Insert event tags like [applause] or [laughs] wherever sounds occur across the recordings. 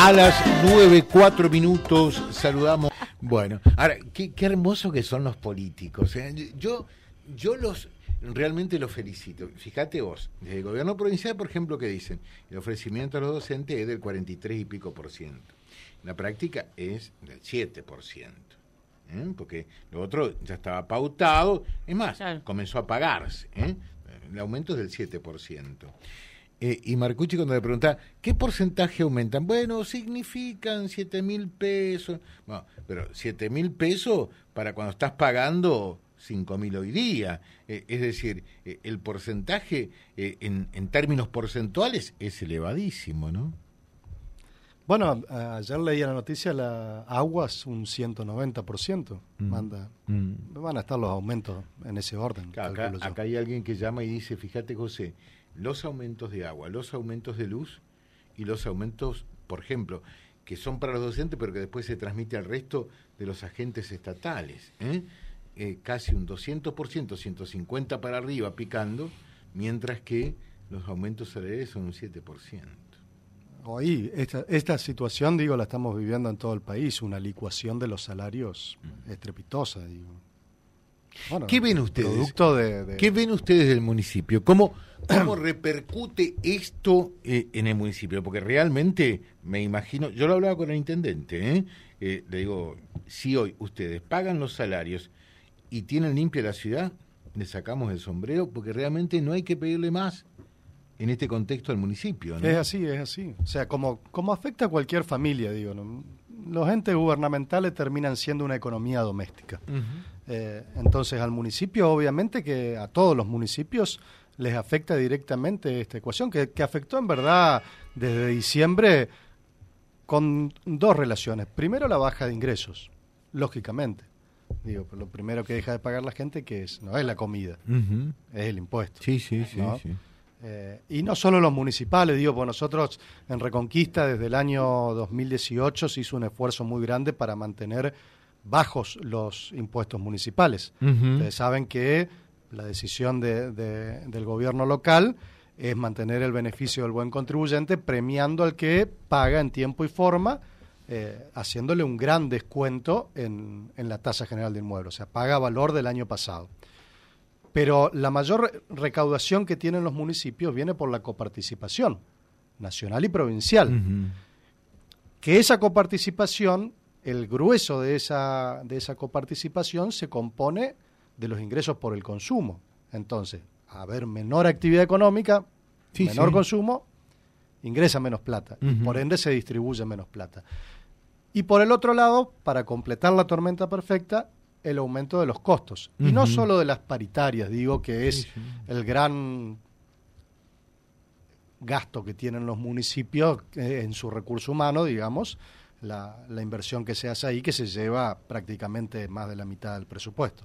A las nueve, cuatro minutos saludamos. Bueno, ahora, qué, qué hermoso que son los políticos. ¿eh? Yo, yo los realmente los felicito. Fíjate vos, desde el gobierno provincial, por ejemplo, que dicen, el ofrecimiento a los docentes es del 43 y pico por ciento. La práctica es del 7 por ciento. ¿eh? Porque lo otro ya estaba pautado, es más, Claro. comenzó a pagarse. ¿eh? El aumento es del 7 por ciento. Eh, y Marcucci cuando le preguntaba, ¿qué porcentaje aumentan? Bueno, significan 7 mil pesos. Bueno, pero 7 mil pesos para cuando estás pagando 5 mil hoy día. Eh, es decir, eh, el porcentaje en, en términos porcentuales es elevadísimo, ¿no? Bueno, a- ayer leía la noticia, la aguas un 190% Mm. manda. Van a estar los aumentos en ese orden. Acá, acá hay alguien que llama y dice, fíjate José, los aumentos de agua, los aumentos de luz y los aumentos, por ejemplo, que son para los docentes, pero que después se transmite al resto de los agentes estatales. ¿eh? Eh, casi un 200%, 150 para arriba picando, mientras que los aumentos salariales son un 7%. Hoy, esta, esta situación, digo, la estamos viviendo en todo el país, una licuación de los salarios estrepitosa, digo. Bueno, ¿Qué ven ustedes? Producto de... de- ¿Qué ven ustedes del municipio? ¿Cómo, cómo repercute esto eh, en el municipio? Porque realmente me imagino, yo lo hablaba con el intendente, ¿eh? Eh, le digo, si hoy ustedes pagan los salarios y tienen limpia la ciudad, le sacamos el sombrero porque realmente no hay que pedirle más en este contexto al municipio. ¿no? Es así, es así. O sea, como, como afecta a cualquier familia, digo, ¿no? los entes gubernamentales terminan siendo una economía doméstica. Eh, entonces al municipio, obviamente que a todos los municipios les afecta directamente esta ecuación, que, que afectó en verdad desde diciembre con dos relaciones. Primero la baja de ingresos, lógicamente. Digo, lo primero que deja de pagar la gente que es, no es la comida, es el impuesto. Sí, sí, sí, ¿no? sí. Eh, y no solo los municipales, digo, pues nosotros en Reconquista desde el año 2018 se hizo un esfuerzo muy grande para mantener bajos los impuestos municipales. Ustedes saben que la decisión de- de- del gobierno local es mantener el beneficio del buen contribuyente, premiando al que paga en tiempo y forma, eh, haciéndole un gran descuento en, en la tasa general de inmuebles, o sea, paga valor del año pasado. Pero la mayor re- recaudación que tienen los municipios viene por la coparticipación nacional y provincial que esa coparticipación, el grueso de esa, de esa coparticipación se compone de los ingresos por el consumo. Entonces, a haber menor actividad económica, Sí, menor sí. consumo, ingresa menos plata. y Ujú. por ende se distribuye menos plata. Y por el otro lado, para completar la tormenta perfecta, el aumento de los costos. Y no solo de las paritarias, digo que es Sí, sí. el gran gasto que tienen los municipios eh, en su recurso humano, digamos, la, la inversión que se hace ahí, que se lleva prácticamente más de la mitad del presupuesto.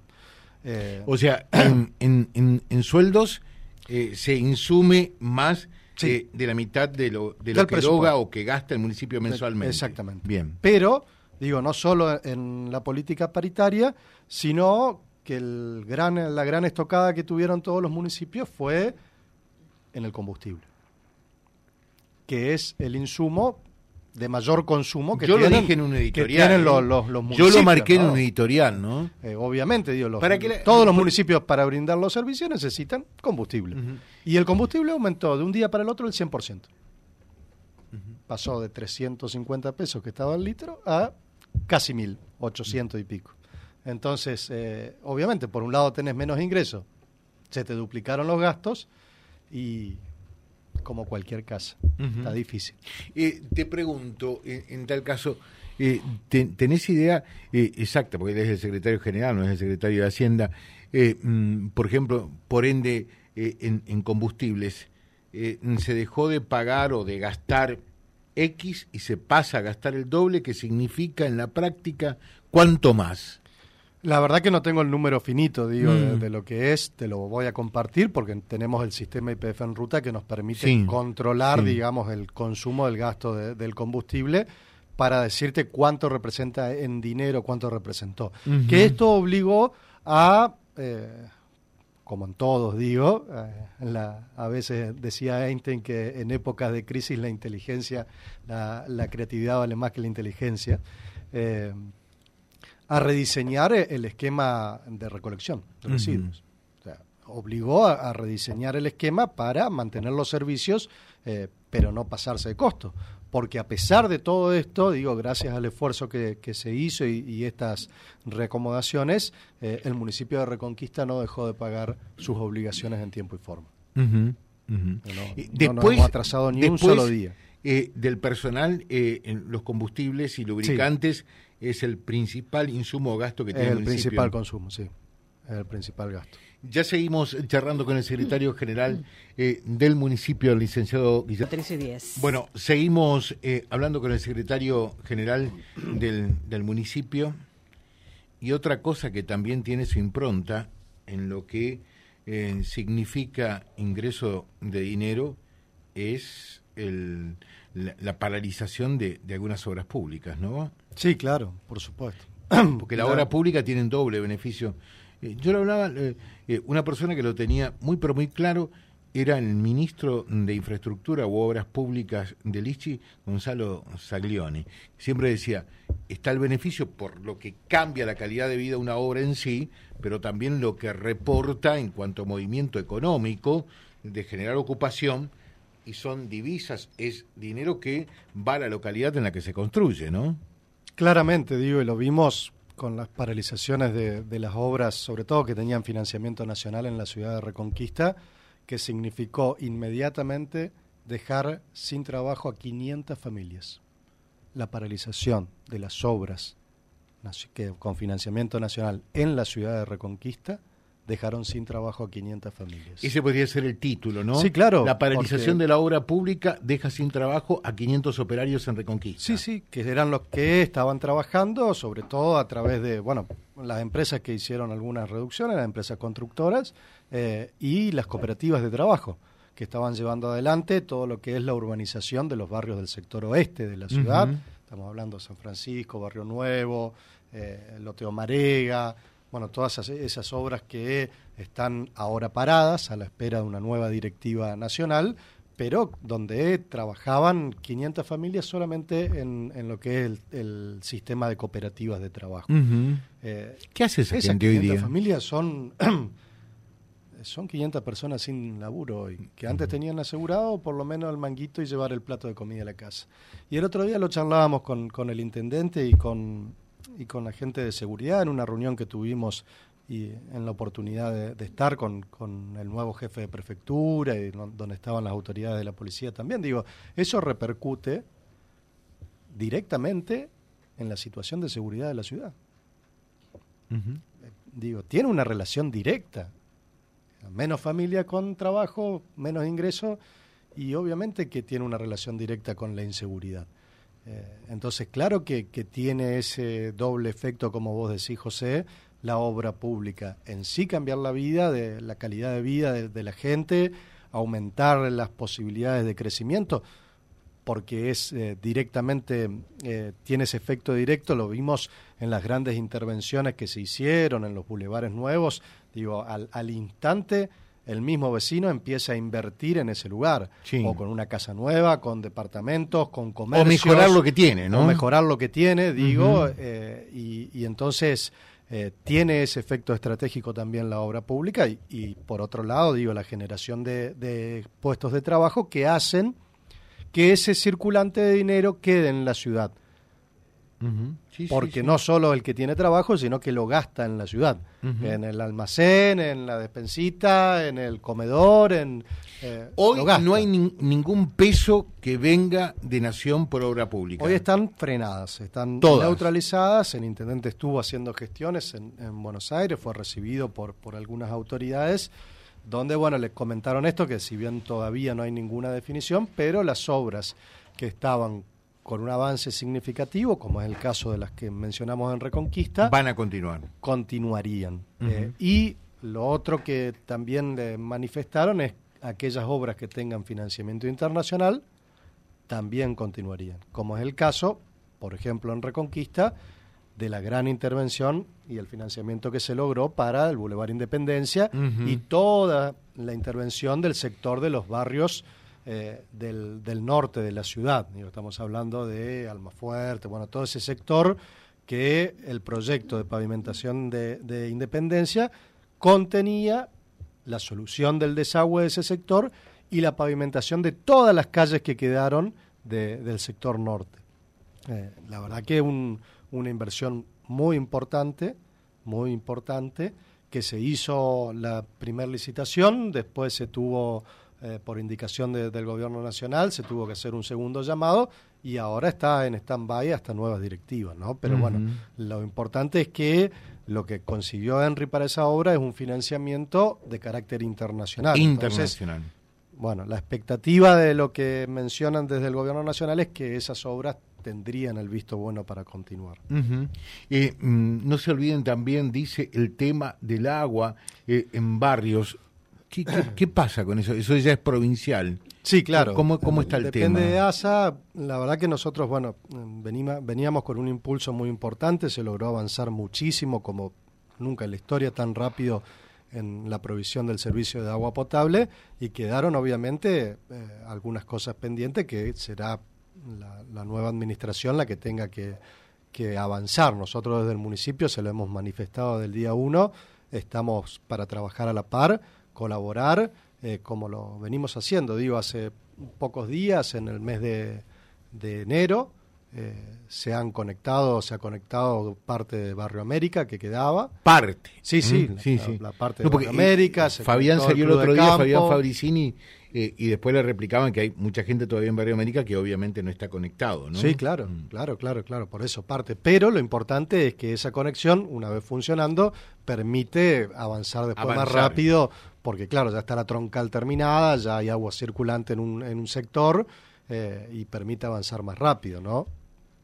Eh, O sea, [clears throat] en, en- en- en sueldos eh, se insume más Sí. eh, de la mitad de lo, de lo que eroga o que gasta el municipio mensualmente. Exactamente. Bien. Pero, digo, no solo en la política paritaria, sino que el gran, la gran estocada que tuvieron todos los municipios fue en el combustible, que es el insumo de mayor consumo que Yo lo tienen, dije en un que editorial. tienen ¿eh? los, los, los Yo municipios. lo marqué en ¿no? un editorial, ¿no? Eh, obviamente, digo, los- Para que la- todos los municipios para brindar los servicios necesitan combustible. Y el combustible aumentó de un día para el otro el 100%. Pasó de 350 pesos que estaba el litro a casi 1000, 800 y pico. Entonces, eh, obviamente, por un lado tenés menos ingresos, se te duplicaron los gastos y como cualquier casa, está difícil. Eh, te pregunto, en, en tal caso, eh, te- ¿tenés idea eh, exacta, porque él es el secretario general, no es el secretario de Hacienda, mm, por ejemplo, por ende, en, en combustibles, se dejó de pagar o de gastar X y se pasa a gastar el doble, que significa en la práctica cuánto más? La verdad que no tengo el número finito, digo, de, Mm. de lo que es, te lo voy a compartir porque tenemos el sistema IPF en ruta que nos permite Sí, controlar, sí. digamos, el consumo del gasto de- del combustible para decirte cuánto representa en dinero, cuánto representó. Que esto obligó a eh, como en todos digo, eh, a veces decía Einstein que en épocas de crisis la inteligencia, la, creatividad vale más que la inteligencia, eh, a rediseñar el esquema de recolección de residuos. obligó a, rediseñar el esquema para mantener los servicios, eh, pero no pasarse de costo porque a pesar de todo esto, digo, gracias al esfuerzo que, se hizo y, estas reacomodaciones, eh, el municipio de Reconquista no dejó de pagar sus obligaciones en tiempo y forma. No, después, hemos atrasado ni un solo día. Eh, del personal, eh, en los combustibles y lubricantes es el principal insumo o gasto que tiene el, el principal consumo, sí, es el principal gasto. Ya seguimos charlando con el secretario general eh, del municipio, el licenciado Guillermo. 13 y Bueno, seguimos eh, hablando con el secretario general del, del municipio. Y otra cosa que también tiene su impronta en lo que eh, significa ingreso de dinero es el, la, paralización de, de, algunas obras públicas, ¿no? Sí, claro, por supuesto. [clears throat] Porque la obra pública tiene doble beneficio eh, yo lo hablaba, eh, eh, una persona que lo tenía muy pero muy claro era el ministro de Infraestructura u Obras Públicas de Lichi, Gonzalo Saglioni. Siempre decía, está el beneficio por lo que cambia la calidad de vida una obra en sí, pero también lo que reporta en cuanto a movimiento económico, de generar ocupación, y son divisas, es dinero que va a la localidad en la que se construye, ¿no? Claramente, digo, y lo vimos con las paralizaciones de, las obras, sobre todo que tenían financiamiento nacional en la ciudad de Reconquista, que significó inmediatamente dejar sin trabajo a 500 familias. La paralización de las obras que, con financiamiento nacional en la ciudad de Reconquista dejaron sin trabajo a 500 familias. Ese podría ser el título, ¿no? Sí, claro. La paralización de la obra pública deja sin trabajo a 500 operarios en Reconquista. Sí, sí, que eran los que estaban trabajando, sobre todo a través de, bueno, las empresas que hicieron algunas reducciones, las empresas constructoras eh, y las cooperativas de trabajo que estaban llevando adelante todo lo que es la urbanización de los barrios del sector oeste de la ciudad. Estamos hablando de San Francisco, Barrio Nuevo, eh, Loteo Marega, bueno, todas esas, obras que están ahora paradas a la espera de una nueva directiva nacional, pero donde trabajaban 500 familias solamente en, lo que es el, sistema de cooperativas de trabajo. Eh, ¿Qué hace esa gente hoy día? familias son, [clears throat] son 500 personas sin laburo hoy, que antes tenían asegurado por lo menos el manguito y llevar el plato de comida a la casa. Y el otro día lo charlábamos con, con el intendente y con y con la gente de seguridad en una reunión que tuvimos y en la oportunidad de, estar con, el nuevo jefe de prefectura y donde estaban las autoridades de la policía también. Digo, eso repercute directamente en la situación de seguridad de la ciudad. Digo, tiene una relación directa. Menos familia con trabajo, menos ingreso y obviamente que tiene una relación directa con la inseguridad. Eh, entonces, claro que, tiene ese doble efecto, como vos decís, José, la obra pública. En sí cambiar la vida, de la calidad de vida de, la gente, aumentar las posibilidades de crecimiento, porque es eh, directamente, eh, tiene ese efecto directo, lo vimos en las grandes intervenciones que se hicieron, en los bulevares nuevos, digo, al, al instante el mismo vecino empieza a invertir en ese lugar. O con una casa nueva, con departamentos, con comercios. O mejorar lo que tiene, ¿no? O mejorar lo que tiene, digo, eh, y, entonces eh, tiene ese efecto estratégico también la obra pública y, por otro lado, digo, la generación de, puestos de trabajo que hacen que ese circulante de dinero quede en la ciudad. Porque no solo el que tiene trabajo, sino que lo gasta en la ciudad, en el almacén, en la despensita, en el comedor, en... Eh, Hoy no hay ningún peso que venga de Nación por obra pública. Hoy están frenadas, están neutralizadas. El intendente estuvo haciendo gestiones en, Buenos Aires, fue recibido por, por algunas autoridades donde, bueno, les comentaron esto, que si bien todavía no hay ninguna definición, pero las obras que estaban con un avance significativo, como es el caso de las que mencionamos en Reconquista, van a continuar. Continuarían. Eh, y lo otro que también le manifestaron es aquellas obras que tengan financiamiento internacional también continuarían, como es el caso, por ejemplo, en Reconquista, de la gran intervención y el financiamiento que se logró para el Boulevard Independencia y toda la intervención del sector de los barrios eh, del, del, norte de la ciudad. estamos hablando de Almafuerte, bueno, todo ese sector que el proyecto de pavimentación de, de Independencia contenía la solución del desagüe de ese sector y la pavimentación de todas las calles que quedaron del sector norte. Eh, la verdad que un, una inversión muy importante, muy importante, que se hizo la primera licitación, después se tuvo, eh, por indicación del gobierno nacional, se tuvo que hacer un segundo llamado y ahora está en stand-by hasta nuevas directivas, ¿no? Pero bueno, lo importante es que lo que consiguió Henry para esa obra es un financiamiento de carácter internacional. Internacional. bueno, la expectativa de lo que mencionan desde el gobierno nacional es que esas obras tendrían el visto bueno para continuar. Eh, mm, no se olviden también, dice, el tema del agua eh, en barrios. ¿Qué, pasa con eso? Eso ya es provincial. Sí, claro. ¿Cómo, cómo está el tema? Depende de ASA. La verdad que nosotros, bueno, veníamos con un impulso muy importante, se logró avanzar muchísimo, como nunca en la historia, tan rápido en la provisión del servicio de agua potable y quedaron obviamente eh, algunas cosas pendientes que será la, nueva administración la que tenga que, avanzar. Nosotros desde el municipio se lo hemos manifestado del día uno, estamos para trabajar a la par, colaborar, eh, como lo venimos haciendo. Digo, hace pocos días, en el mes de, de enero, eh, se han conectado, se ha conectado parte de Barrio América que quedaba. Parte. Sí, sí, mm, sí, la, parte de Barrio América. Fabián salió el otro día, Fabián Fabricini, eh, y después le replicaban que hay mucha gente todavía en Barrio América que obviamente no está conectado, ¿no? Sí, claro, mm. claro, claro, claro, por eso parte. Pero lo importante es que esa conexión, una vez funcionando, permite avanzar después más rápido, porque claro, ya está la troncal terminada, ya hay agua circulante en un, en un sector eh, y permite avanzar más rápido, ¿no?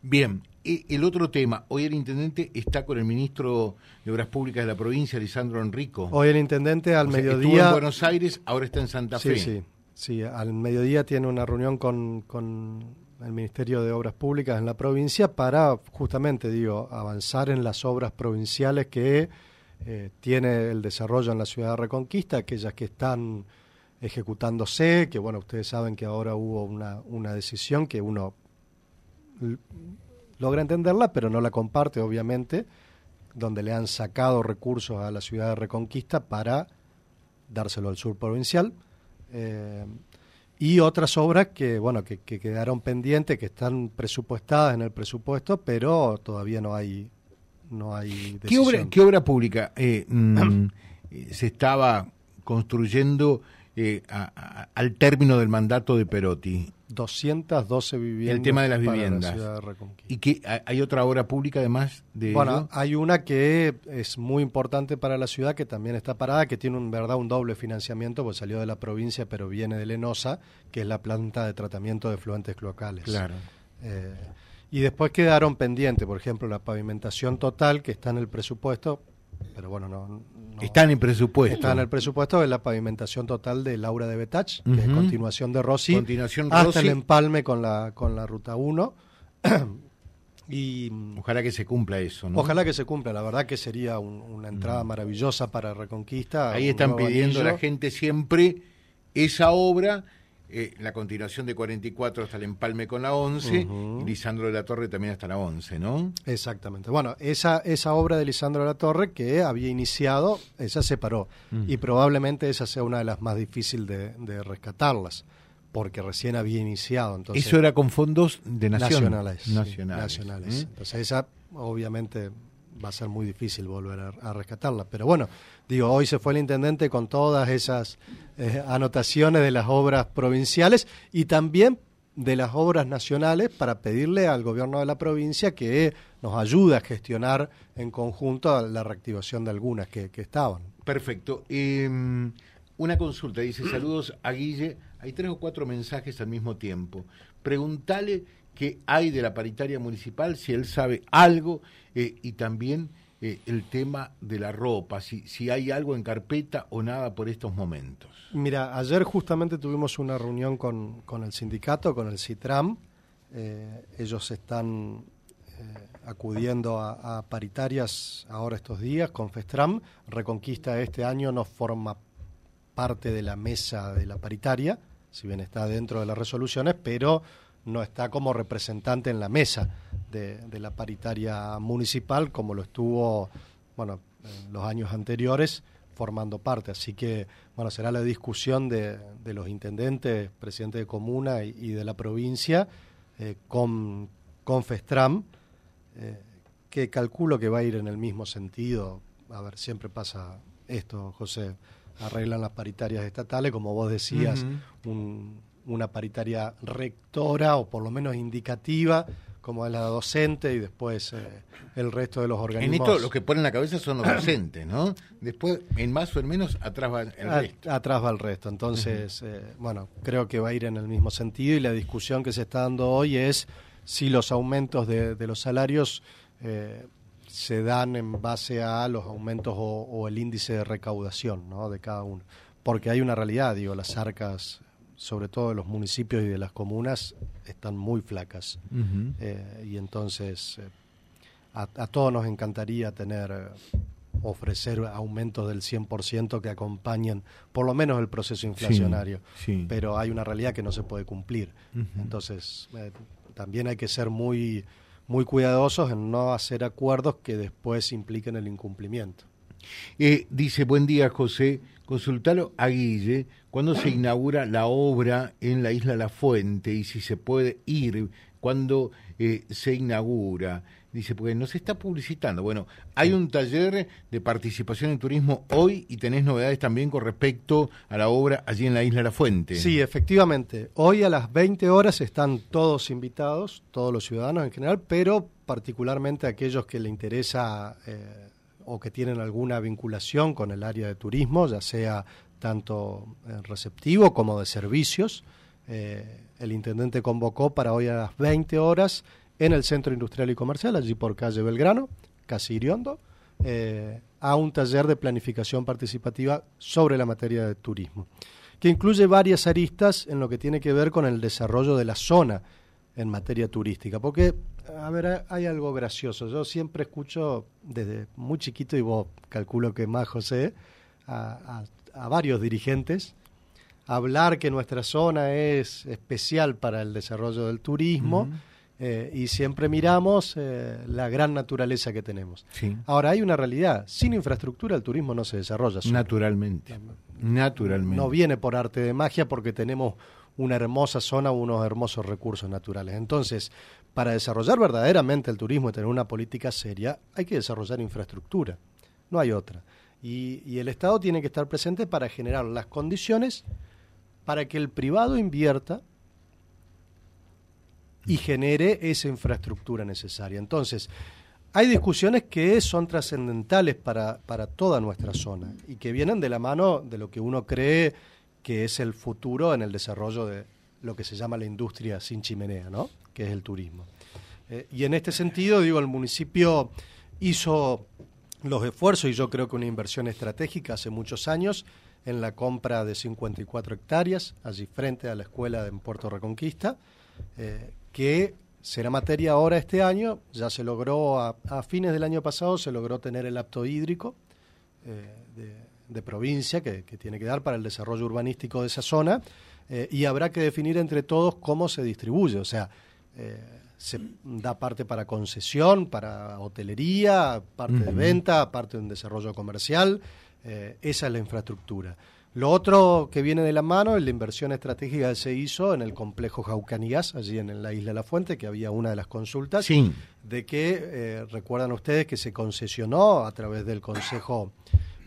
Bien, el otro tema, hoy el intendente está con el ministro de Obras Públicas de la provincia, Lisandro Enrico. Hoy el intendente al mediodía... Estuvo en Buenos Aires, ahora está en Santa Fe. Sí, sí, sí, al mediodía tiene una reunión con, el Ministerio de Obras Públicas en la provincia para justamente, digo, avanzar en las obras provinciales que eh, tiene el desarrollo en la ciudad de Reconquista, aquellas que están ejecutándose, que bueno, ustedes saben que ahora hubo una, una decisión que uno logra entenderla, pero no la comparte, obviamente, donde le han sacado recursos a la ciudad de Reconquista para dárselo al sur provincial. Eh, y otras obras que, bueno, que, quedaron pendientes, que están presupuestadas en el presupuesto, pero todavía no hay, no hay ¿Qué obra, ¿Qué obra pública eh, mm, [clears throat] se estaba construyendo eh, al término del mandato de Perotti? 212 viviendas. El tema de las viviendas. ¿Y que hay otra obra pública además de Bueno, hay una que es muy importante para la ciudad que también está parada, que tiene un verdad un doble financiamiento, pues salió de la provincia pero viene de Lenosa, que es la planta de tratamiento de fluentes cloacales. Claro. Eh, y después quedaron pendientes, por ejemplo, la pavimentación total que está en el presupuesto, pero bueno, no, está en el presupuesto. Está en el presupuesto de la pavimentación total de Laura de Betach, que es continuación de Rossi, continuación hasta el empalme con la, con la ruta 1. [clears throat] y ojalá que se cumpla eso, ¿no? Ojalá que se cumpla, la verdad que sería una entrada maravillosa para Reconquista. Ahí están pidiendo la gente siempre esa obra eh, la continuación de 44 hasta el empalme con la 11 y Lisandro de la Torre también hasta la 11, ¿no? Exactamente. Bueno, esa, esa obra de Lisandro de la Torre que había iniciado, esa se paró mm. y probablemente esa sea una de las más difíciles de, rescatarlas porque recién había iniciado. Entonces, Eso era con fondos de nacionales. Nacionales. Entonces esa obviamente va a ser muy difícil volver a, rescatarla. Pero bueno, digo, hoy se fue el intendente con todas esas eh, anotaciones de las obras provinciales y también de las obras nacionales para pedirle al gobierno de la provincia que nos ayude a gestionar en conjunto la reactivación de algunas que, estaban. Perfecto. Em, una consulta, dice saludos a Guille. Hay tres o cuatro mensajes al mismo tiempo. Preguntale qué hay de la paritaria municipal, si él sabe algo, eh, y también eh, el tema de la ropa, si, si hay algo en carpeta o nada por estos momentos. Mira, ayer justamente tuvimos una reunión con, con el sindicato, con el CITRAM. Eh, ellos están acudiendo a, paritarias ahora estos días con FESTRAM. Reconquista este año no forma parte de la mesa de la paritaria, si bien está dentro de las resoluciones, pero no está como representante en la mesa de, la paritaria municipal, como lo estuvo bueno, en los años anteriores, formando parte. Así que bueno, será la discusión de, los intendentes, presidente de comuna y, de la provincia eh, con, con FESTRAM eh, que calculo que va a ir en el mismo sentido. A ver, siempre pasa esto, José. Arreglan las paritarias estatales, como vos decías, una paritaria rectora o por lo menos indicativa, como es la docente, y después eh, el resto de los organismos. En esto lo que ponen la cabeza son los docentes, ¿no? Después, en más o en menos, atrás va el resto. Atrás va el resto. Entonces, eh, bueno, creo que va a ir en el mismo sentido y la discusión que se está dando hoy es si los aumentos de, los salarios eh, se dan en base a los aumentos o, el índice de recaudación ¿no? de cada uno. Porque hay una realidad, digo, las arcas, sobre todo de los municipios y de las comunas, están muy flacas. Eh, y entonces eh, a, todos nos encantaría tener ofrecer aumentos del 100% que acompañen por lo menos el proceso inflacionario. Pero hay una realidad que no se puede cumplir. Entonces, también hay que ser muy, muy cuidadosos en no hacer acuerdos que después impliquen el incumplimiento. Eh, dice, buen día José, consultalo a Guille cuando se inaugura la obra en la isla La Fuente y si se puede ir cuando eh, se inaugura. Dice, porque no se está publicitando. Bueno, hay un taller de participación en turismo hoy y tenés novedades también con respecto a la obra allí en la Isla La Fuente. Sí, efectivamente. Hoy a las 20 horas están todos invitados, todos los ciudadanos en general, pero particularmente aquellos que le interesa eh, o que tienen alguna vinculación con el área de turismo, ya sea tanto eh, receptivo como de servicios. Eh, el intendente convocó para hoy a las 20 horas en el Centro Industrial y Comercial, allí por calle Belgrano, casi Iriondo, eh, a un taller de planificación participativa sobre la materia de turismo, que incluye varias aristas en lo que tiene que ver con el desarrollo de la zona en materia turística. Porque, a ver, hay algo gracioso. Yo siempre escucho desde muy chiquito, y vos calculo que más, José, a, varios dirigentes hablar que nuestra zona es especial para el desarrollo del turismo. Eh, y siempre miramos eh, la gran naturaleza que tenemos. Ahora, hay una realidad, sin infraestructura el turismo no se desarrolla. Naturalmente. Naturalmente. No viene por arte de magia porque tenemos una hermosa zona, unos hermosos recursos naturales. Entonces, para desarrollar verdaderamente el turismo y tener una política seria, hay que desarrollar infraestructura. No hay otra. Y, y el Estado tiene que estar presente para generar las condiciones para que el privado invierta y genere esa infraestructura necesaria. Entonces, hay discusiones que son trascendentales para, para toda nuestra zona y que vienen de la mano de lo que uno cree que es el futuro en el desarrollo de lo que se llama la industria sin chimenea, ¿no? que es el turismo. Eh, y en este sentido, digo, el municipio hizo los esfuerzos y yo creo que una inversión estratégica hace muchos años en la compra de 54 hectáreas allí frente a la escuela de Puerto Reconquista, eh, que será materia ahora este año, ya se logró a, fines del año pasado, se logró tener el apto hídrico eh, de, provincia que, tiene que dar para el desarrollo urbanístico de esa zona eh, y habrá que definir entre todos cómo se distribuye, o sea, se da parte para concesión, para hotelería, parte de venta, parte de un desarrollo comercial, esa es la infraestructura. Lo otro que viene de la mano es la inversión estratégica que se hizo en el complejo Jaucanigas, allí en, la isla de La Fuente, que había una de las consultas, de que, eh, recuerdan ustedes que se concesionó a través del Consejo,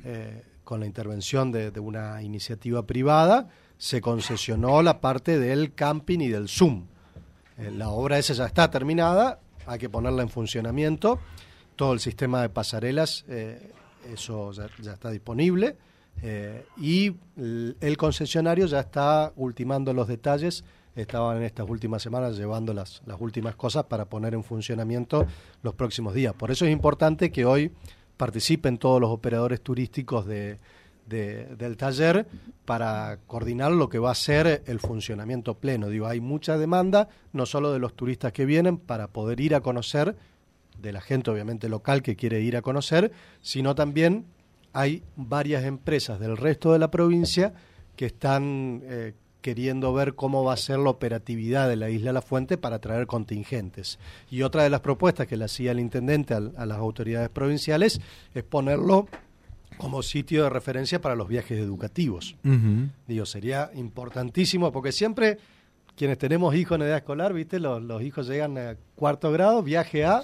eh, con la intervención de, una iniciativa privada, se concesionó la parte del camping y del Zoom. Eh, la obra esa ya está terminada, hay que ponerla en funcionamiento, todo el sistema de pasarelas, eso ya está disponible eh, y el, concesionario ya está ultimando los detalles, estaban en estas últimas semanas llevando las, las últimas cosas para poner en funcionamiento los próximos días. Por eso es importante que hoy participen todos los operadores turísticos de, del taller para coordinar lo que va a ser el funcionamiento pleno. Digo, hay mucha demanda, no solo de los turistas que vienen, para poder ir a conocer de la gente obviamente local que quiere ir a conocer, sino también hay varias empresas del resto de la provincia que están eh, queriendo ver cómo va a ser la operatividad de la isla La Fuente para traer contingentes. Y otra de las propuestas que le hacía el intendente a, las autoridades provinciales es ponerlo como sitio de referencia para los viajes educativos. Digo, sería importantísimo porque siempre quienes tenemos hijos en edad escolar, viste, los, los hijos llegan a cuarto grado, viaje a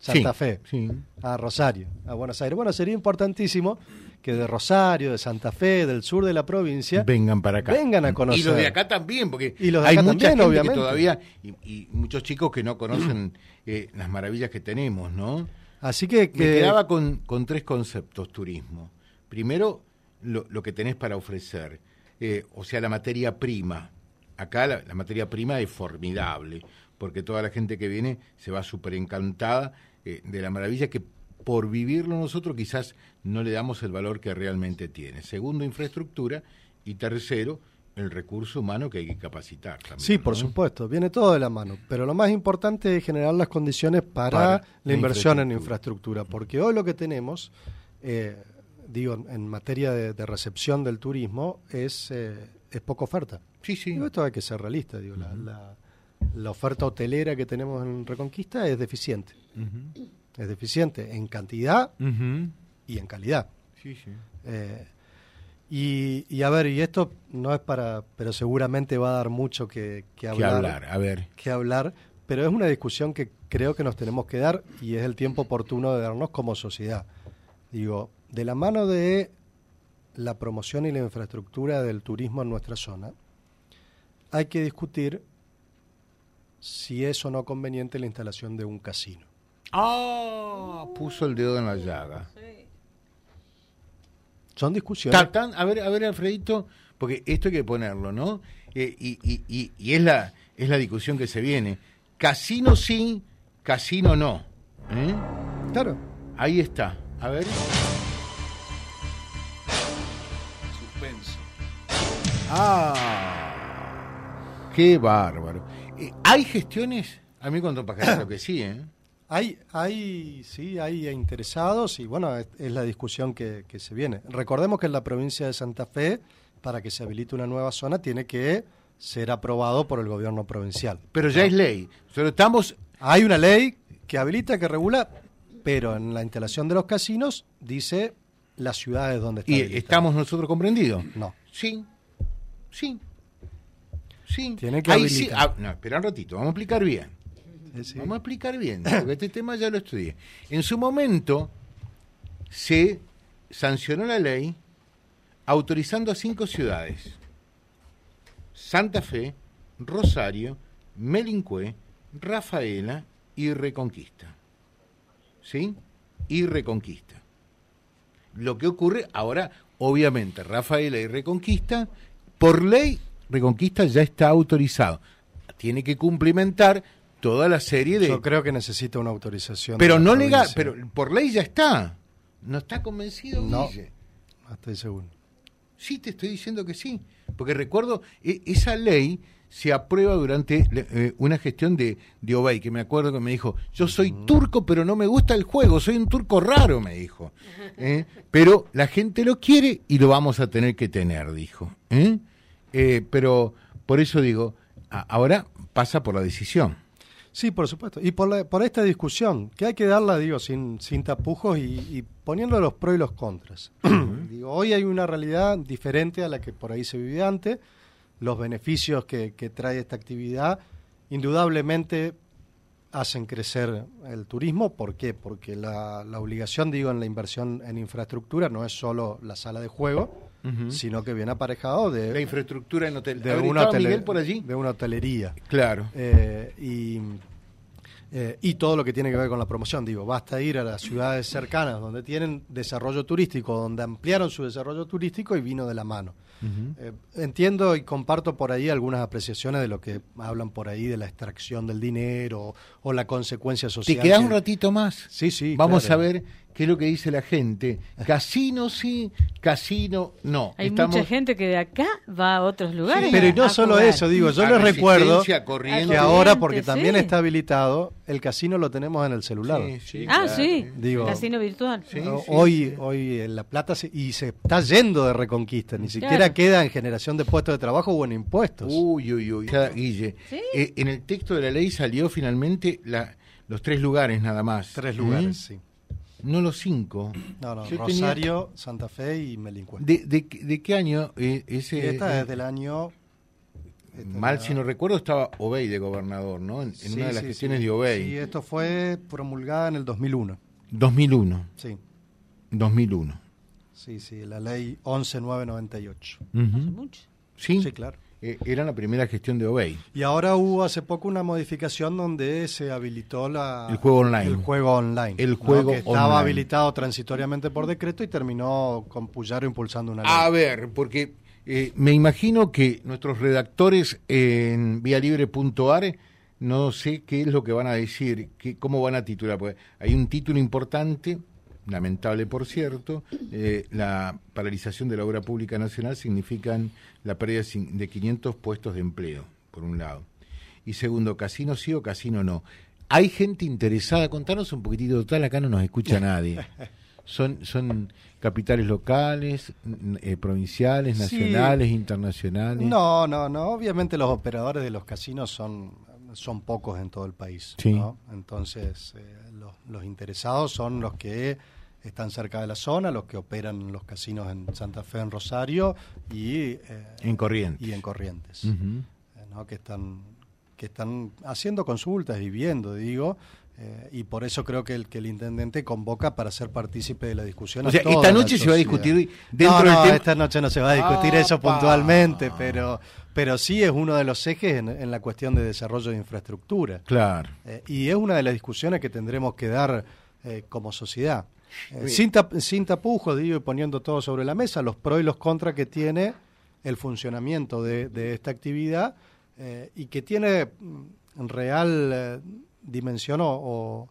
Santa Fe, a Rosario, a Buenos Aires. Bueno, sería importantísimo que de Rosario, de Santa Fe, del sur de la provincia, vengan para acá. Vengan a conocer. Y los de acá también, porque hay mucha gente que todavía, y, muchos chicos que no conocen eh, las maravillas que tenemos, ¿no? Así que... Me quedaba con, con tres conceptos turismo. Primero, lo, lo que tenés para ofrecer, eh, o sea, la materia prima. Acá la materia prima es formidable, porque toda la gente que viene se va súper encantada eh, de la maravilla que por vivirlo nosotros quizás no le damos el valor que realmente tiene. Segundo, infraestructura. Y tercero, el recurso humano que hay que capacitar. También, sí, por supuesto, viene todo de la mano. Pero lo más importante es generar las condiciones para, la, inversión en infraestructura. Porque hoy lo que tenemos, eh, digo, en materia de, recepción del turismo, es, eh, es poca oferta. Sí, sí. esto hay que ser realista. Digo, la la oferta hotelera que tenemos en Reconquista es deficiente. Es deficiente en cantidad y en calidad. Sí, sí. Eh, y, a ver, y esto no es para, pero seguramente va a dar mucho que, hablar. hablar, a ver. Que hablar, pero es una discusión que creo que nos tenemos que dar y es el tiempo oportuno de darnos como sociedad. Digo, de la mano de la promoción y la infraestructura del turismo en nuestra zona, hay que discutir si es o no conveniente la instalación de un casino. Ah, puso el dedo en la llaga. Son discusiones. a ver, a ver, Alfredito, porque esto hay que ponerlo, ¿no? Eh, y, y, y, es la es la discusión que se viene. Casino sí, casino no. ¿eh? Claro. Ahí está. A ver. Suspenso. Ah. Qué bárbaro. Eh, ¿Hay gestiones? A mí cuando para [coughs] que sí, ¿eh? Hay, hay, sí, hay interesados y bueno, es, la discusión que, se viene. Recordemos que en la provincia de Santa Fe, para que se habilite una nueva zona, tiene que ser aprobado por el gobierno provincial. Pero ya es ley. Pero estamos... Hay una ley que habilita, que regula, pero en la instalación de los casinos dice las ciudades donde está. ¿Y estamos nosotros comprendidos? No. Sí, sí. Sí. Tiene que habilitar. Ah, no, espera un ratito, vamos a explicar bien. Vamos a explicar bien, porque este tema ya lo estudié. En su momento se sancionó la ley autorizando a cinco ciudades. Santa Fe, Rosario, Melincue, Rafaela y Reconquista. ¿Sí? Y Reconquista. Lo que ocurre ahora, obviamente, Rafaela y Reconquista, por ley Reconquista ya está autorizado. Tiene que cumplimentar toda la serie de... Yo creo que necesita una autorización. Pero no legal, pero por ley ya está. ¿No está convencido, No, no estoy seguro. Sí, te estoy diciendo que sí. Porque recuerdo, e, esa ley se aprueba durante eh, una gestión de, de Obey, que me acuerdo que me dijo, yo soy turco, pero no me gusta el juego, soy un turco raro, me dijo. ¿Eh? Pero la gente lo quiere y lo vamos a tener que tener, dijo. ¿Eh? Eh, pero por eso digo, ahora pasa por la decisión. Sí, por supuesto. Y por, por esta discusión, que hay que darla, digo, sin, sin tapujos y, poniendo los pros y los contras. [clears throat] digo, hoy hay una realidad diferente a la que por ahí se vivía antes. Los beneficios que, trae esta actividad, indudablemente hacen crecer el turismo. ¿Por qué? Porque la, la obligación, digo, en la inversión en infraestructura no es solo la sala de juego, sino que viene aparejado de la infraestructura en hotel de una por allí de una hotelería claro eh, y eh, y todo lo que tiene que ver con la promoción digo basta ir a las ciudades cercanas donde tienen desarrollo turístico donde ampliaron su desarrollo turístico y vino de la mano Eh, entiendo y comparto por ahí algunas apreciaciones de lo que hablan por ahí de la extracción del dinero o la consecuencia social. ¿Te quedas un ratito más? Sí, sí. Vamos a ver qué es lo que dice la gente. [laughs] Casino sí, casino no. Hay mucha gente que de acá va a otros lugares. pero no solo eso, digo, yo les recuerdo que ahora, porque también está habilitado, el casino lo tenemos en el celular. ah, sí, digo, casino virtual. hoy, hoy en La Plata y se está yendo de Reconquista, ni siquiera queda en generación de puestos de trabajo o en impuestos. Uy, uy, uy. Guille, eh, en el texto de la ley salió finalmente la, los tres lugares nada más. Tres lugares, ¿Mm? sí. No los cinco. No, no, Rosario, Santa Fe y Melincue. ¿De, de, qué año eh, ese? esta es del año... Mal si no recuerdo estaba Obey de gobernador, ¿no? En, una de las gestiones de Obey. Sí, esto fue promulgada en el 2001. 2001. Sí. 2001. Sí, sí, la ley 11998. Hace mucho. Sí, sí claro. Eh, era la primera gestión de Obey. Y ahora hubo hace poco una modificación donde se habilitó la, el juego online. El juego online. El juego que estaba habilitado transitoriamente por decreto y terminó con Puyaro impulsando una ley. A ver, porque eh, me imagino que nuestros redactores en vialibre.ar no sé qué es lo que van a decir, qué, cómo van a titular. Porque hay un título importante lamentable por cierto, eh, la paralización de la obra pública nacional significan la pérdida de 500 puestos de empleo, por un lado. Y segundo, casino sí o casino no. Hay gente interesada, contanos un poquitito, total, acá no nos escucha [laughs] nadie. Son, son capitales locales, eh, provinciales, nacionales, internacionales. No, no, no. Obviamente los operadores de los casinos son, son pocos en todo el país. Entonces, eh, los, los interesados son los que están cerca de la zona, los que operan los casinos en Santa Fe, en Rosario y eh, en Corrientes. Y en Corrientes, eh, que están que están haciendo consultas y viendo, digo, eh, y por eso creo que el, que el intendente convoca para ser partícipe de la discusión. O sea, esta noche se va a discutir dentro no, no, esta noche no se va a discutir eso puntualmente, pero pero sí es uno de los ejes en, la cuestión de desarrollo de infraestructura. Claro. y es una de las discusiones que tendremos que dar como sociedad. Eh, sin, sin tapujos, digo, y poniendo todo sobre la mesa, los pros y los contras que tiene el funcionamiento de, esta actividad eh, y que tiene mm, real eh, dimensión o,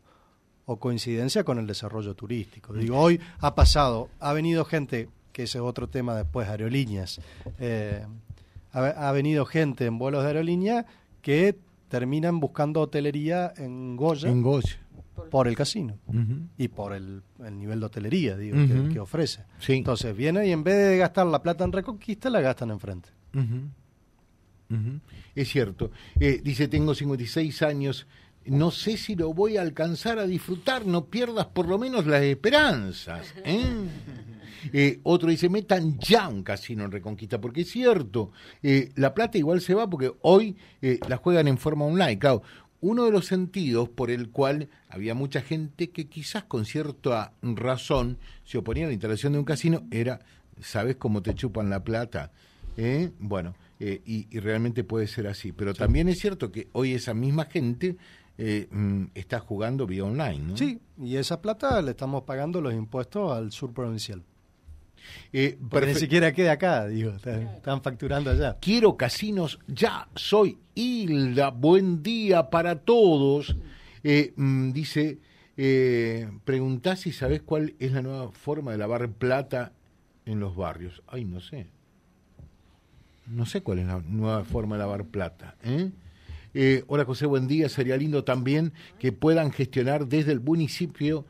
coincidencia con el desarrollo turístico. Digo, hoy ha pasado, ha venido gente, que ese es otro tema después, aerolíneas, ha, venido gente en vuelos de aerolínea que terminan buscando hotelería en Goya. En Goya por el casino y por el, nivel de hotelería digo, que, ofrece. Entonces viene y en vez de gastar la plata en Reconquista, la gastan enfrente. Es cierto. Eh, dice, tengo 56 años, no sé si lo voy a alcanzar a disfrutar, no pierdas por lo menos las esperanzas. ¿eh? [laughs] Eh, otro dice, metan ya un casino en Reconquista, porque es cierto, la plata igual se va porque hoy la juegan en forma online. Claro, uno de los sentidos por el cual había mucha gente que quizás con cierta razón se oponía a la instalación de un casino era, ¿sabes cómo te chupan la plata? ¿Eh? Bueno, eh, y, realmente puede ser así. Pero también es cierto que hoy esa misma gente eh, mm, está jugando vía online. ¿no? Sí, y esa plata le estamos pagando los impuestos al sur provincial. Eh, ni siquiera queda acá, digo, están, facturando allá. Quiero casinos ya, soy Hilda, buen día para todos. Eh, mm, dice, eh, preguntás si sabés cuál es la nueva forma de lavar plata en los barrios. Ay, no sé. No sé cuál es la nueva forma de lavar plata. ¿eh? Eh, hola José, buen día. Sería lindo también que puedan gestionar desde el municipio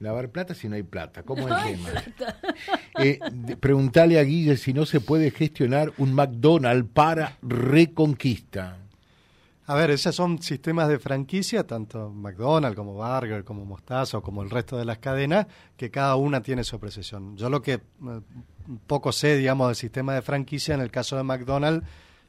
Lavar plata si no hay plata, ¿cómo es el tema? [laughs] Eh, preguntale a Guille si no se puede gestionar un McDonald's para Reconquista. A ver, esos son sistemas de franquicia, tanto McDonald's como Burger, como Mostaza o como el resto de las cadenas, que cada una tiene su precisión. Yo lo que eh, poco sé, digamos, del sistema de franquicia, en el caso de McDonald's,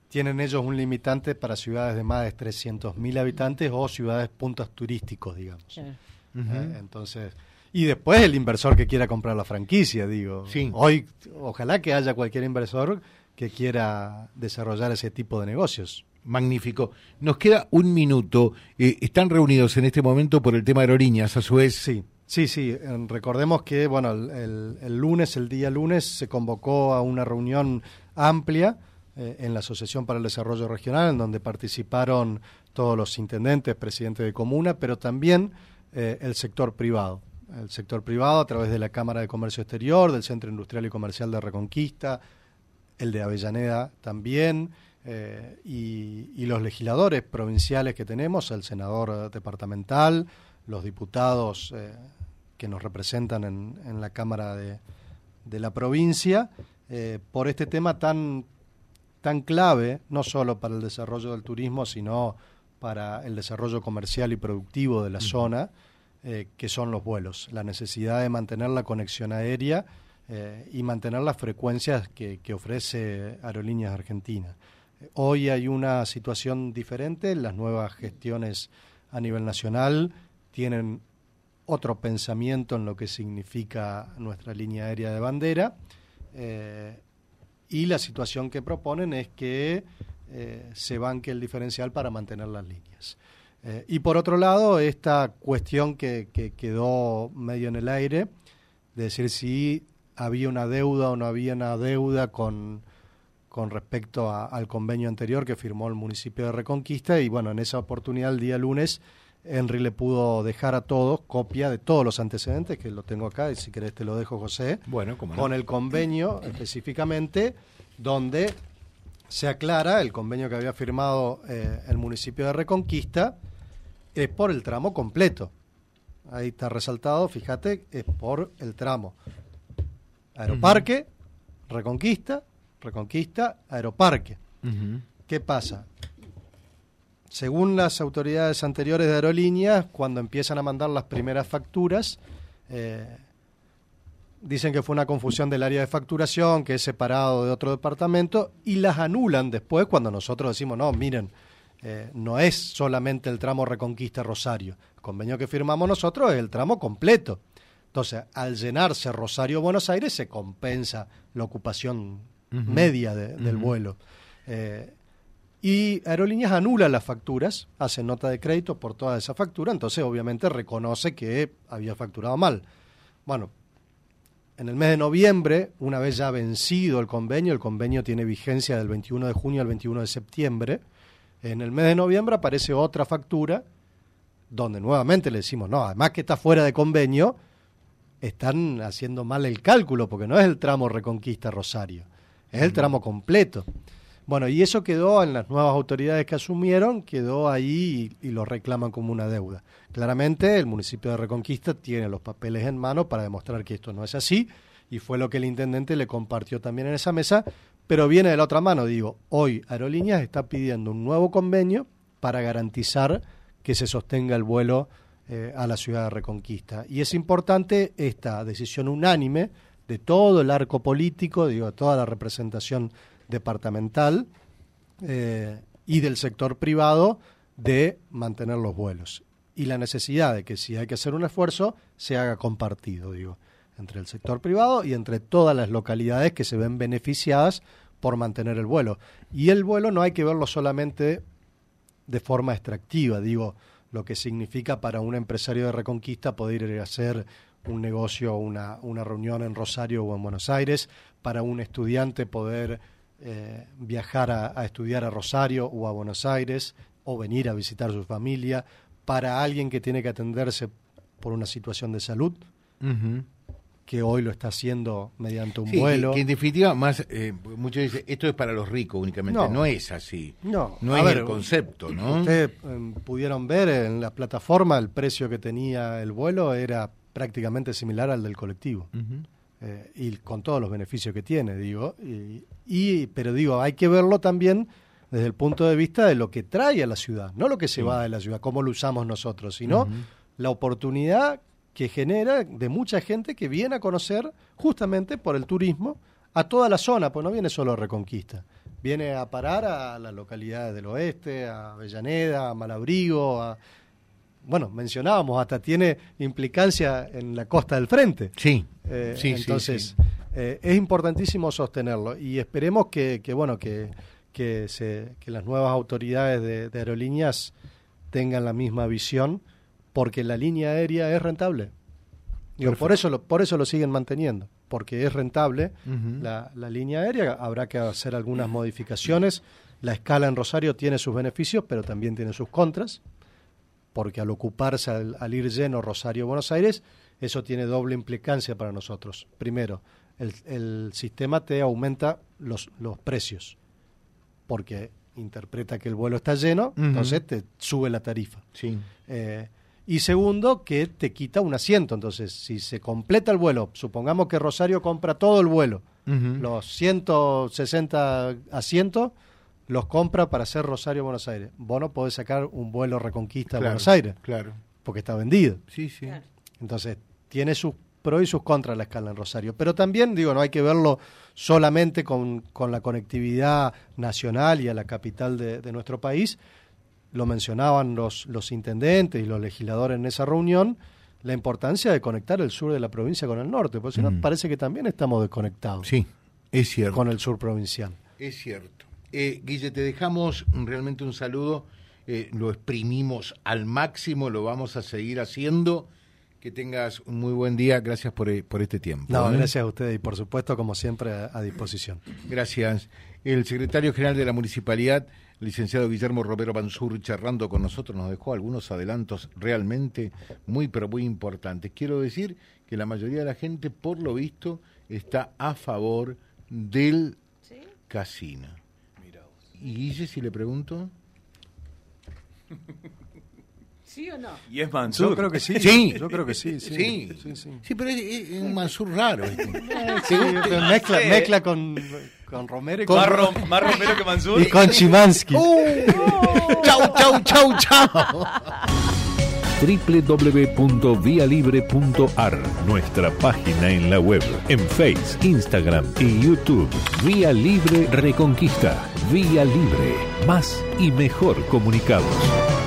tienen ellos un limitante para ciudades de más de 300.000 habitantes o ciudades puntos turísticos, digamos. Eh, entonces, y después el inversor que quiera comprar la franquicia, digo. Hoy, ojalá que haya cualquier inversor que quiera desarrollar ese tipo de negocios. Magnífico. Nos queda un minuto. Eh, están reunidos en este momento por el tema de aerolíneas, a su vez. Sí, Sí, sí, recordemos que bueno, el, lunes, el día lunes, se convocó a una reunión amplia eh, en la Asociación para el Desarrollo Regional, en donde participaron todos los intendentes, presidentes de comuna, pero también eh, el sector privado. El sector privado a través de la Cámara de Comercio Exterior, del Centro Industrial y Comercial de Reconquista, el de Avellaneda también, eh, y, los legisladores provinciales que tenemos, el senador departamental, los diputados que nos representan en, la Cámara de, la provincia, eh, por este tema tan, tan clave, no solo para el desarrollo del turismo, sino para el desarrollo comercial y productivo de la zona, eh, que son los vuelos, la necesidad de mantener la conexión aérea eh, y mantener las frecuencias que, ofrece Aerolíneas Argentinas. Hoy hay una situación diferente, las nuevas gestiones a nivel nacional tienen otro pensamiento en lo que significa nuestra línea aérea de bandera. Eh, y la situación que proponen es que se banque el diferencial para mantener las líneas. Eh, y por otro lado, esta cuestión que, quedó medio en el aire, de decir si había una deuda o no había una deuda con, con respecto al convenio anterior que firmó el municipio de Reconquista, y bueno, en esa oportunidad el día lunes Henry le pudo dejar a todos copia de todos los antecedentes, que lo tengo acá, y si querés te lo dejo, José. Bueno, Con el convenio [clears throat] específicamente, donde se aclara el convenio que había firmado eh, el municipio de Reconquista, es por el tramo completo. Ahí está resaltado, fíjate, es por el tramo. Aeroparque, Reconquista, Reconquista, Aeroparque. ¿Qué pasa? según las autoridades anteriores de aerolíneas, cuando empiezan a mandar las primeras facturas, eh, dicen que fue una confusión del área de facturación, que es separado de otro departamento, y las anulan después cuando nosotros decimos, no, miren, eh, no es solamente el tramo Reconquista Rosario. El convenio que firmamos nosotros es el tramo completo. Entonces, al llenarse Rosario-Buenos Aires, se compensa la ocupación media del vuelo. Eh, y Aerolíneas anula las facturas, hace nota de crédito por toda esa factura, entonces obviamente reconoce que había facturado mal. Bueno, en el mes de noviembre, una vez ya vencido el convenio, el convenio tiene vigencia del 21 de junio al 21 de septiembre, en el mes de noviembre aparece otra factura donde nuevamente le decimos, no, además que está fuera de convenio, están haciendo mal el cálculo, porque no es el tramo Reconquista Rosario, es el tramo completo. Bueno, y eso quedó en las nuevas autoridades que asumieron, quedó ahí y, lo reclaman como una deuda. Claramente el municipio de Reconquista tiene los papeles en mano para demostrar que esto no es así y fue lo que el intendente le compartió también en esa mesa, pero viene de la otra mano, digo, hoy Aerolíneas está pidiendo un nuevo convenio para garantizar que se sostenga el vuelo eh, a la ciudad de Reconquista. Y es importante esta decisión unánime de todo el arco político, digo, de toda la representación departamental eh, y del sector privado de mantener los vuelos. Y la necesidad de que si hay que hacer un esfuerzo, se haga compartido, digo, entre el sector privado y entre todas las localidades que se ven beneficiadas por mantener el vuelo. Y el vuelo no hay que verlo solamente de forma extractiva, digo, lo que significa para un empresario de Reconquista poder hacer un negocio, una, una reunión en Rosario o en Buenos Aires, para un estudiante poder eh, viajar a, estudiar a Rosario o a Buenos Aires o venir a visitar su familia, para alguien que tiene que atenderse por una situación de salud, que hoy lo está haciendo mediante un vuelo. Que, en definitiva, más eh, muchos dicen, esto es para los ricos únicamente. No, es así. No, no es el concepto, ¿no? Ustedes em, pudieron ver en la plataforma el precio que tenía el vuelo era prácticamente similar al del colectivo. Eh, y con todos los beneficios que tiene, digo. Y, pero digo, hay que verlo también desde el punto de vista de lo que trae a la ciudad, no lo que se va de la ciudad, cómo lo usamos nosotros, sino la oportunidad que genera de mucha gente que viene a conocer justamente por el turismo a toda la zona, pues no viene solo a Reconquista, viene a parar a las localidades del oeste, a Avellaneda, a Malabrigo, a, bueno, mencionábamos, hasta tiene implicancia en la costa del frente. Sí, eh, sí entonces, eh, es importantísimo sostenerlo y esperemos que, bueno, que, que, se, que las nuevas autoridades de, aerolíneas tengan la misma visión, porque la línea aérea es rentable. por, eso lo, por eso lo siguen manteniendo, porque es rentable la, la, línea aérea. Habrá que hacer algunas modificaciones. La escala en Rosario tiene sus beneficios, pero también tiene sus contras, porque al ocuparse, al, ir lleno Rosario-Buenos Aires, eso tiene doble implicancia para nosotros. Primero, el, el sistema te aumenta los, los precios, porque interpreta que el vuelo está lleno, entonces te sube la tarifa. Sí. Eh, y segundo, que te quita un asiento. Entonces, si se completa el vuelo, supongamos que Rosario compra todo el vuelo, los 160 asientos los compra para hacer Rosario-Buenos Aires. Vos no podés sacar un vuelo Reconquista a Buenos Aires. Claro. Porque está vendido. Sí, sí. Entonces, tiene sus pros y sus contras la escala en Rosario. Pero también, digo, no hay que verlo solamente con, con la conectividad nacional y a la capital de nuestro país, lo mencionaban los, los intendentes y los legisladores en esa reunión, la importancia de conectar el sur de la provincia con el norte, porque si no mm. parece que también estamos desconectados. Sí, es cierto. Con el sur provincial. Es cierto. Eh, Guille, te dejamos realmente un saludo, eh, lo exprimimos al máximo, lo vamos a seguir haciendo. Que tengas un muy buen día, gracias por, eh, por este tiempo. No, gracias a ustedes y por supuesto, como siempre, a disposición. Gracias. El secretario general de la municipalidad licenciado Guillermo Romero Mansur charlando con nosotros nos dejó algunos adelantos realmente muy pero muy importantes. Quiero decir que la mayoría de la gente, por lo visto, está a favor del casino. ¿Y Guille, si le pregunto? ¿Sí o no? ¿Y es Mansur? Yo creo que sí. Sí. Yo creo que sí. Sí, sí, sí. pero es, un Mansur raro. Este. [laughs] mezcla, mezcla con con Romero y con... Más, Romero que Mansur. Y con Chimansky. Uh, [laughs] chau, chau, chau, chau. www.vialibre.ar, nuestra página en la web, en Face, Instagram y YouTube. Vía Libre Reconquista. Vía Libre. Más y mejor comunicados.